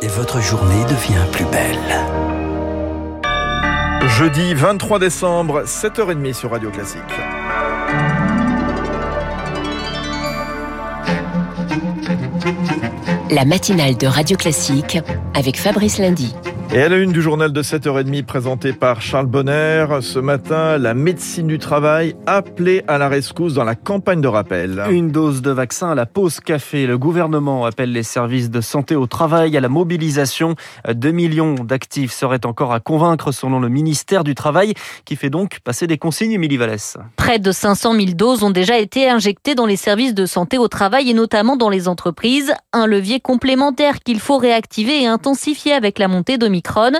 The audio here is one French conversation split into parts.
et votre journée devient plus belle. Jeudi 23 décembre, 7h30 sur Radio Classique. La matinale de Radio Classique avec Fabrice Lundy. Et à la une du journal de 7h30 présenté par Charles Bonner, ce matin, la médecine du travail appelée à la rescousse dans la campagne de rappel. Une dose de vaccin à la pause café. Le gouvernement appelle les services de santé au travail à la mobilisation. 2 millions d'actifs seraient encore à convaincre selon le ministère du Travail qui fait donc passer des consignes, Émilie Vallès. Près de 500 000 doses ont déjà été injectées dans les services de santé au travail et notamment dans les entreprises. Un levier complémentaire qu'il faut réactiver et intensifier avec la montée de Omicron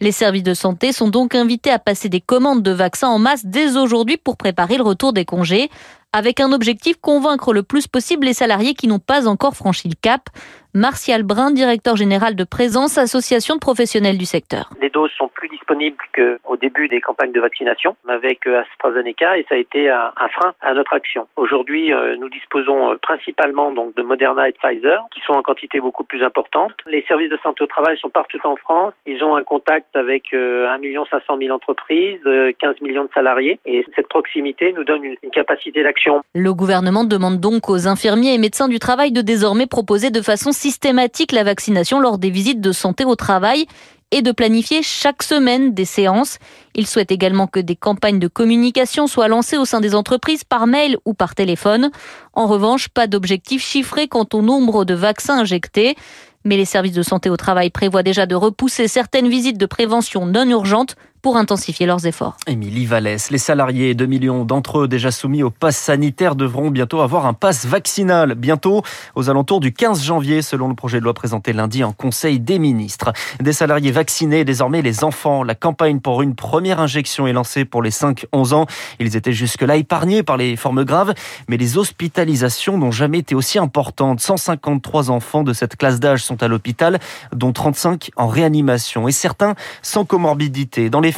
les services de santé sont donc invités à passer des commandes de vaccins en masse dès aujourd'hui pour préparer le retour des congés, avec un objectif convaincre le plus possible les salariés qui n'ont pas encore franchi le cap. Martial Brun, directeur général de Présence, association de professionnels du secteur. Les doses sont plus disponibles qu'au début des campagnes de vaccination avec AstraZeneca et ça a été un, frein à notre action. Aujourd'hui, euh, nous disposons euh, principalement donc de Moderna et Pfizer qui sont en quantité beaucoup plus importante. Les services de santé au travail sont partout en France. Ils ont un contact avec 1 500 000 entreprises, 15 millions de salariés et cette proximité nous donne une capacité d'action. Le gouvernement demande donc aux infirmiers et médecins du travail de désormais proposer de façon systématique la vaccination lors des visites de santé au travail et de planifier chaque semaine des séances. Il souhaite également que des campagnes de communication soient lancées au sein des entreprises par mail ou par téléphone. En revanche, pas d'objectif chiffré quant au nombre de vaccins injectés. Mais les services de santé au travail prévoient déjà de repousser certaines visites de prévention non urgentes pour intensifier leurs efforts. Émilie Vallès, les salariés, 2 millions d'entre eux déjà soumis au pass sanitaire, devront bientôt avoir un pass vaccinal. Bientôt, aux alentours du 15 janvier, selon le projet de loi présenté lundi en Conseil des ministres. Des salariés vaccinés, désormais les enfants. La campagne pour une première injection est lancée pour les 5-11 ans. Ils étaient jusque-là épargnés par les formes graves, mais les hospitalisations n'ont jamais été aussi importantes. 153 enfants de cette classe d'âge sont à l'hôpital, dont 35 en réanimation, et certains sans comorbidité. Dans les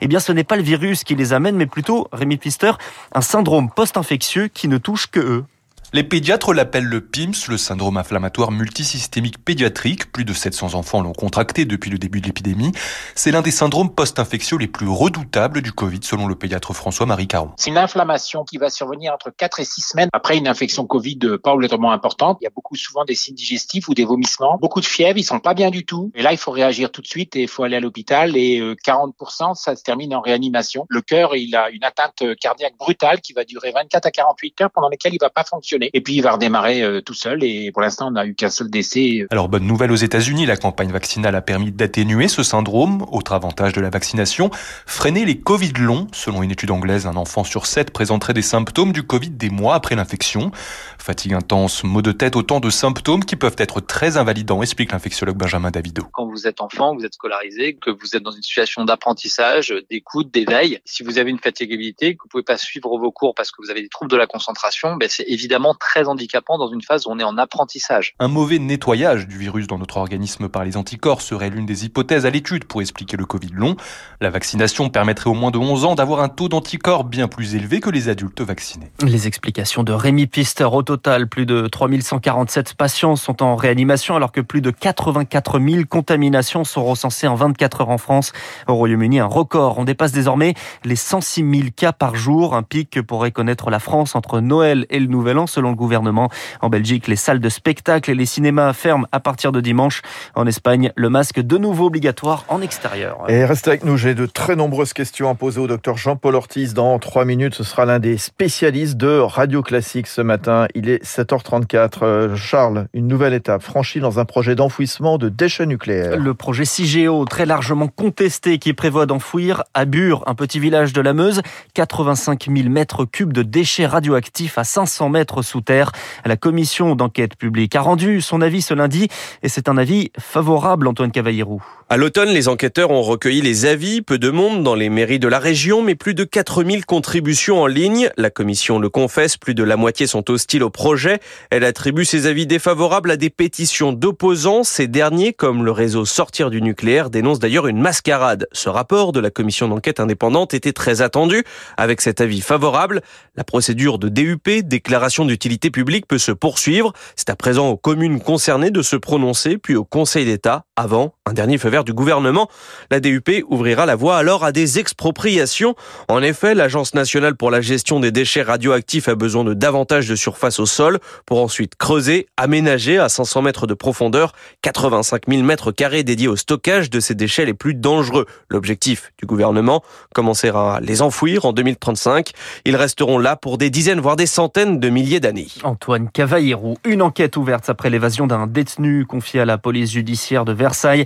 eh bien, ce n'est pas le virus qui les amène, mais plutôt, Rémi Pister, un syndrome post-infectieux qui ne touche que eux. Les pédiatres l'appellent le PIMS, le syndrome inflammatoire multisystémique pédiatrique. Plus de 700 enfants l'ont contracté depuis le début de l'épidémie. C'est l'un des syndromes post-infectieux les plus redoutables du Covid, selon le pédiatre François-Marie Caron. C'est une inflammation qui va survenir entre 4 et 6 semaines après une infection Covid pas obligatoirement importante. Il y a beaucoup souvent des signes digestifs ou des vomissements, beaucoup de fièvre, ils sont pas bien du tout. Et là, il faut réagir tout de suite et il faut aller à l'hôpital. Et 40%, euh, ça se termine en réanimation. Le cœur, il a une atteinte cardiaque brutale qui va durer 24 à 48 heures pendant lesquelles il va pas fonctionner. Et puis il va redémarrer euh, tout seul. Et pour l'instant, on n'a eu qu'un seul décès. Alors bonne nouvelle aux États-Unis, la campagne vaccinale a permis d'atténuer ce syndrome. Autre avantage de la vaccination, freiner les Covid longs. Selon une étude anglaise, un enfant sur sept présenterait des symptômes du Covid des mois après l'infection. Fatigue intense, maux de tête, autant de symptômes qui peuvent être très invalidants, explique l'infectiologue Benjamin Davido. Quand vous êtes enfant, vous êtes scolarisé, que vous êtes dans une situation d'apprentissage, d'écoute, d'éveil, si vous avez une fatigabilité, que vous pouvez pas suivre vos cours parce que vous avez des troubles de la concentration, ben c'est évidemment très handicapant dans une phase où on est en apprentissage. Un mauvais nettoyage du virus dans notre organisme par les anticorps serait l'une des hypothèses à l'étude pour expliquer le Covid long. La vaccination permettrait au moins de 11 ans d'avoir un taux d'anticorps bien plus élevé que les adultes vaccinés. Les explications de Rémi Pister. Au total, plus de 3147 patients sont en réanimation alors que plus de 84 000 contaminations sont recensées en 24 heures en France. Au Royaume-Uni, un record. On dépasse désormais les 106 000 cas par jour, un pic que pourrait connaître la France entre Noël et le Nouvel An selon le gouvernement. En Belgique, les salles de spectacle et les cinémas ferment à partir de dimanche. En Espagne, le masque de nouveau obligatoire en extérieur. Et restez avec nous, j'ai de très nombreuses questions à poser au docteur Jean-Paul Ortiz. Dans trois minutes, ce sera l'un des spécialistes de Radio Classique ce matin. Il est 7h34. Euh, Charles, une nouvelle étape franchie dans un projet d'enfouissement de déchets nucléaires. Le projet CIGEO, très largement contesté, qui prévoit d'enfouir à Bure, un petit village de la Meuse, 85 000 mètres cubes de déchets radioactifs à 500 mètres sous terre. La commission d'enquête publique a rendu son avis ce lundi et c'est un avis favorable, Antoine Cavallero. À l'automne, les enquêteurs ont recueilli les avis, peu de monde dans les mairies de la région, mais plus de 4000 contributions en ligne. La commission le confesse, plus de la moitié sont hostiles au projet. Elle attribue ses avis défavorables à des pétitions d'opposants. Ces derniers, comme le réseau Sortir du nucléaire, dénoncent d'ailleurs une mascarade. Ce rapport de la commission d'enquête indépendante était très attendu. Avec cet avis favorable, la procédure de DUP, déclaration d'utilité publique, peut se poursuivre. C'est à présent aux communes concernées de se prononcer, puis au Conseil d'État avant un dernier feu vert du gouvernement. La DUP ouvrira la voie alors à des expropriations. En effet, l'Agence nationale pour la gestion des déchets radioactifs a besoin de davantage de surface au sol pour ensuite creuser, aménager à 500 mètres de profondeur 85 000 mètres carrés dédiés au stockage de ces déchets les plus dangereux. L'objectif du gouvernement, commencer à les enfouir en 2035. Ils resteront là pour des dizaines, voire des centaines de milliers d'années. Antoine Cavallero, une enquête ouverte après l'évasion d'un détenu confié à la police judiciaire de Versailles Versailles.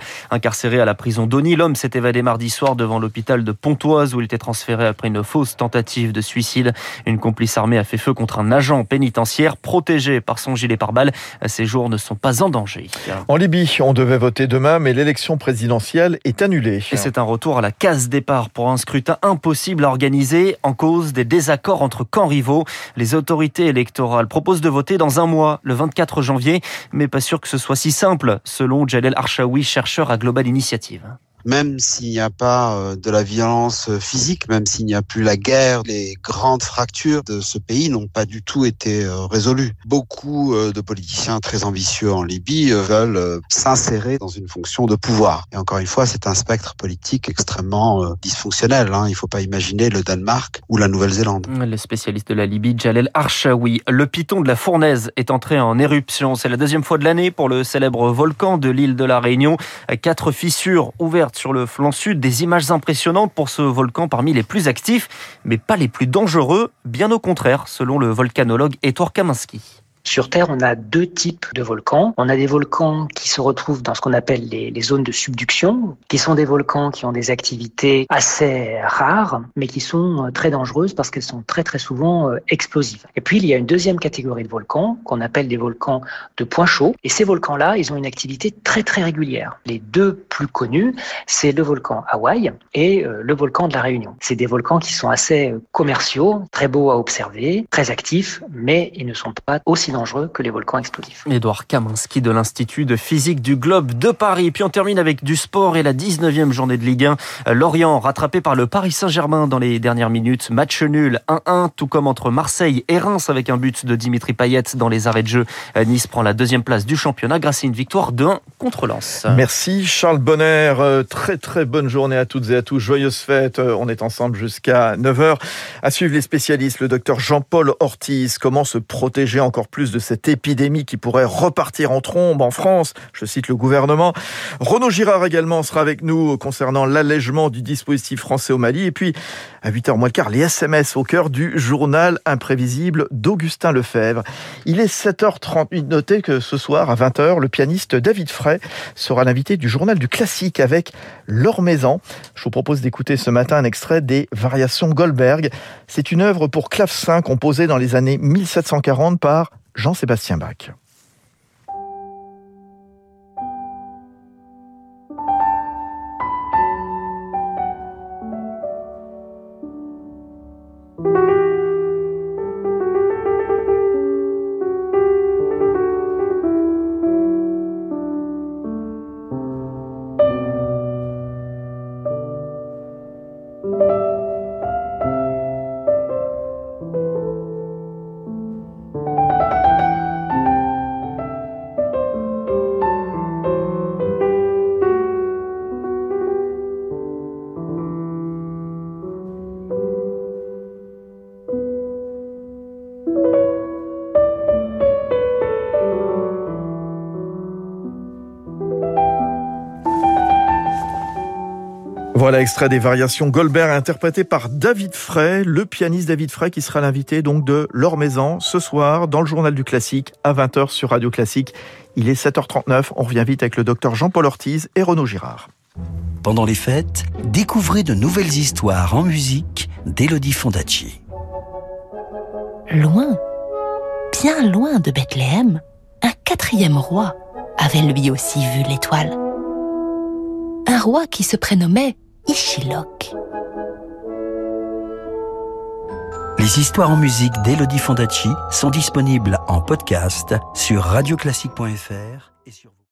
Incarcéré à la prison d'Ony, l'homme s'est évadé mardi soir devant l'hôpital de Pontoise où il était transféré après une fausse tentative de suicide. Une complice armée a fait feu contre un agent pénitentiaire protégé par son gilet pare-balles. Ses jours ne sont pas en danger. En Libye, on devait voter demain, mais l'élection présidentielle est annulée. Et c'est un retour à la case départ pour un scrutin impossible à organiser en cause des désaccords entre camps rivaux. Les autorités électorales proposent de voter dans un mois, le 24 janvier, mais pas sûr que ce soit si simple, selon Jalel Archaoui oui, chercheur à Global Initiative même s'il n'y a pas euh, de la violence physique, même s'il n'y a plus la guerre, les grandes fractures de ce pays n'ont pas du tout été euh, résolues. Beaucoup euh, de politiciens très ambitieux en Libye veulent s'insérer dans une fonction de pouvoir. Et encore une fois, c'est un spectre politique extrêmement dysfonctionnel. Hein. Il ne faut pas imaginer le Danemark ou la Nouvelle-Zélande. Le spécialiste de la Libye, Jalel Archaoui. Le piton de la Fournaise est entré en éruption. C'est la deuxième fois de l'année pour le célèbre volcan de l'île de la Réunion. Quatre fissures ouvertes sur le flanc sud des images impressionnantes pour ce volcan parmi les plus actifs, mais pas les plus dangereux, bien au contraire, selon le volcanologue Ettore Kaminski. Sur Terre, on a deux types de volcans. On a des volcans qui se retrouvent dans ce qu'on appelle les, zones de subduction, qui sont des volcans qui ont des activités assez rares, mais qui sont euh, très dangereuses parce qu'elles sont très très souvent euh, explosives. Et puis, il y a une deuxième catégorie de volcans qu'on appelle des volcans de point chaud. Et ces volcans-là, ils ont une activité très très régulière. Les deux plus connus, c'est le volcan Hawaï et euh, le volcan de la Réunion. C'est des volcans qui sont assez commerciaux, très beaux à observer, très actifs, mais ils ne sont pas aussi dangereux que les volcans explosifs. Édouard Kaminski de l'Institut de physique du globe de Paris. Puis on termine avec du sport et la 19e journée de Ligue 1. Lorient rattrapé par le Paris Saint-Germain dans les dernières minutes. Match nul 1-1, tout comme entre Marseille et Reims avec un but de Dimitri Payet dans les arrêts de jeu. Nice prend la deuxième place du championnat grâce à une victoire de 1 contre Lens. Merci Charles Bonner. Euh, très très bonne journée à toutes et à tous. Joyeuse fête. Euh, on est ensemble jusqu'à 9h. À suivre les spécialistes, le docteur Jean-Paul Ortiz. Comment se protéger encore plus de cette épidémie qui pourrait repartir en trombe en France. Je cite le gouvernement. Renaud Girard également sera avec nous concernant l'allègement du dispositif français au Mali. Et puis, à 8h moins le quart, les SMS au cœur du journal imprévisible d'Augustin Lefebvre. Il est 7h38. Notez que ce soir, à 20h, le pianiste David Frey sera l'invité du journal du classique avec Laure Maison. Je vous propose d'écouter ce matin un extrait des Variations Goldberg. C'est une œuvre pour clavecin composée dans les années 1740 par Jean-Sébastien Bach. Voilà, extrait des variations Goldberg interprété par David Frey, le pianiste David Frey qui sera l'invité donc de Laure Maison ce soir dans le journal du classique à 20h sur Radio Classique. Il est 7h39, on revient vite avec le docteur Jean-Paul Ortiz et Renaud Girard. Pendant les fêtes, découvrez de nouvelles histoires en musique d'Elodie Fondacci. Loin, bien loin de Bethléem, un quatrième roi avait lui aussi vu l'étoile roi qui se prénommait Ishilok. Les histoires en musique d'Elodie Fondacci sont disponibles en podcast sur radioclassique.fr et sur